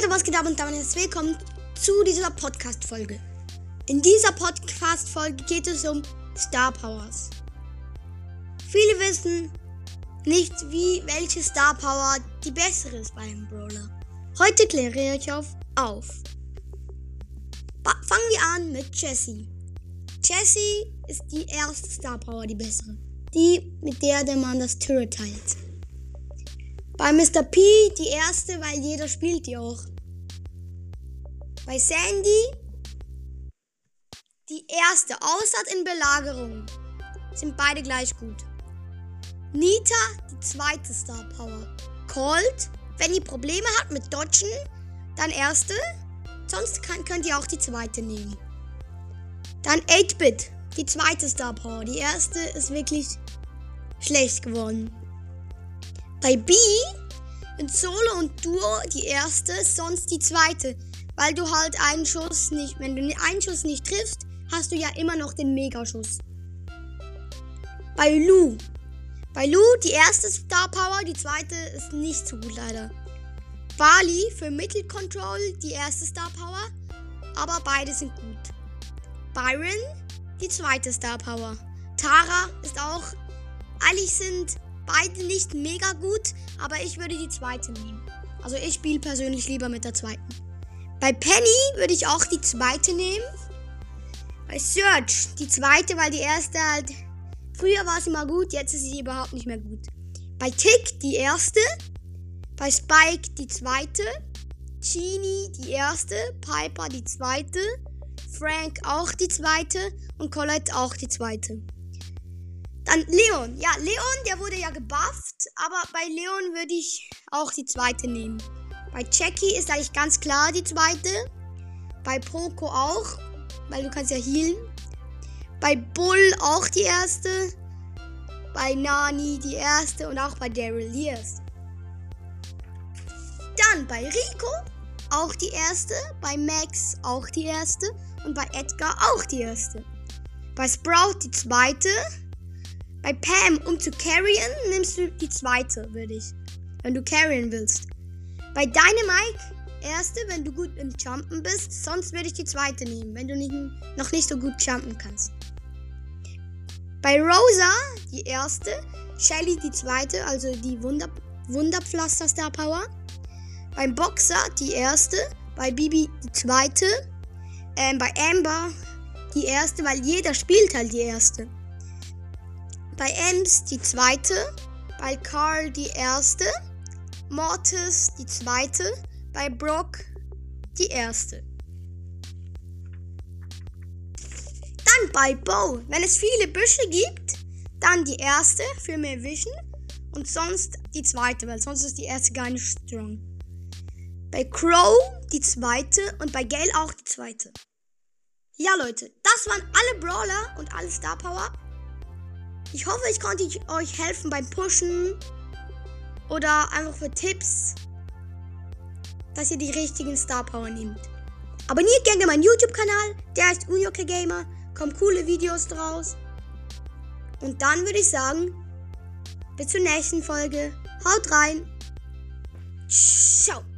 Leute, was geht ab und damit herzlich willkommen zu dieser Podcast-Folge. In dieser Podcast-Folge geht es um Star Powers. Viele wissen nicht, wie welche Star Power die bessere ist bei einem Brawler. Heute kläre ich auf. auf. Fangen wir an mit Jessie. Jessie ist die erste Star Power, die bessere. Die, mit der der Mann das Turret teilt. Bei Mr. P die erste, weil jeder spielt die auch. Bei Sandy die erste, außer in Belagerung. Sind beide gleich gut. Nita die zweite Star Power. Colt, wenn ihr Probleme habt mit Dodgen, dann erste. Sonst kann, könnt ihr auch die zweite nehmen. Dann 8-Bit, die zweite Star Power. Die erste ist wirklich schlecht geworden. Bei B in Solo und Duo die erste, sonst die zweite. Weil du halt einen Schuss nicht, wenn du einen Schuss nicht triffst, hast du ja immer noch den Megaschuss. Bei Lu. Bei Lu die erste Star Power, die zweite ist nicht so gut leider. Bali für Mittelcontrol die erste Star Power, aber beide sind gut. Byron die zweite Star Power. Tara ist auch, eigentlich sind beide nicht mega gut, aber ich würde die zweite nehmen. Also ich spiele persönlich lieber mit der zweiten. Bei Penny würde ich auch die zweite nehmen. Bei Search die zweite, weil die erste halt. Früher war sie mal gut, jetzt ist sie überhaupt nicht mehr gut. Bei Tick die erste. Bei Spike die zweite. Genie die erste. Piper die zweite. Frank auch die zweite. Und Colette auch die zweite. Dann Leon. Ja, Leon, der wurde ja gebufft. Aber bei Leon würde ich auch die zweite nehmen. Bei Jackie ist eigentlich ganz klar die zweite. Bei Poco auch, weil du kannst ja healen. Bei Bull auch die erste. Bei Nani die erste und auch bei Daryl die erste. Dann bei Rico auch die erste. Bei Max auch die erste. Und bei Edgar auch die erste. Bei Sprout die zweite. Bei Pam, um zu carryen, nimmst du die zweite, würde ich. Wenn du carryen willst. Bei Dynamite, erste, wenn du gut im Jumpen bist. Sonst würde ich die zweite nehmen, wenn du nicht, noch nicht so gut jumpen kannst. Bei Rosa, die erste. Shelly, die zweite, also die Wunder, Wunderpflaster Star Power. Beim Boxer, die erste. Bei Bibi, die zweite. Ähm, bei Amber, die erste, weil jeder spielt halt die erste. Bei Ems die zweite, bei Carl die erste, Mortis die zweite, bei Brock die erste. Dann bei Bo, wenn es viele Büsche gibt, dann die erste für mehr Vision und sonst die zweite, weil sonst ist die erste gar nicht strong. Bei Crow die zweite und bei Gale auch die zweite. Ja Leute, das waren alle Brawler und alle Star Power. Ich hoffe, ich konnte euch helfen beim Pushen oder einfach für Tipps, dass ihr die richtigen Star Power nehmt. Abonniert gerne meinen YouTube-Kanal, der heißt Unioke Gamer, kommen coole Videos draus. Und dann würde ich sagen, bis zur nächsten Folge. Haut rein. Ciao.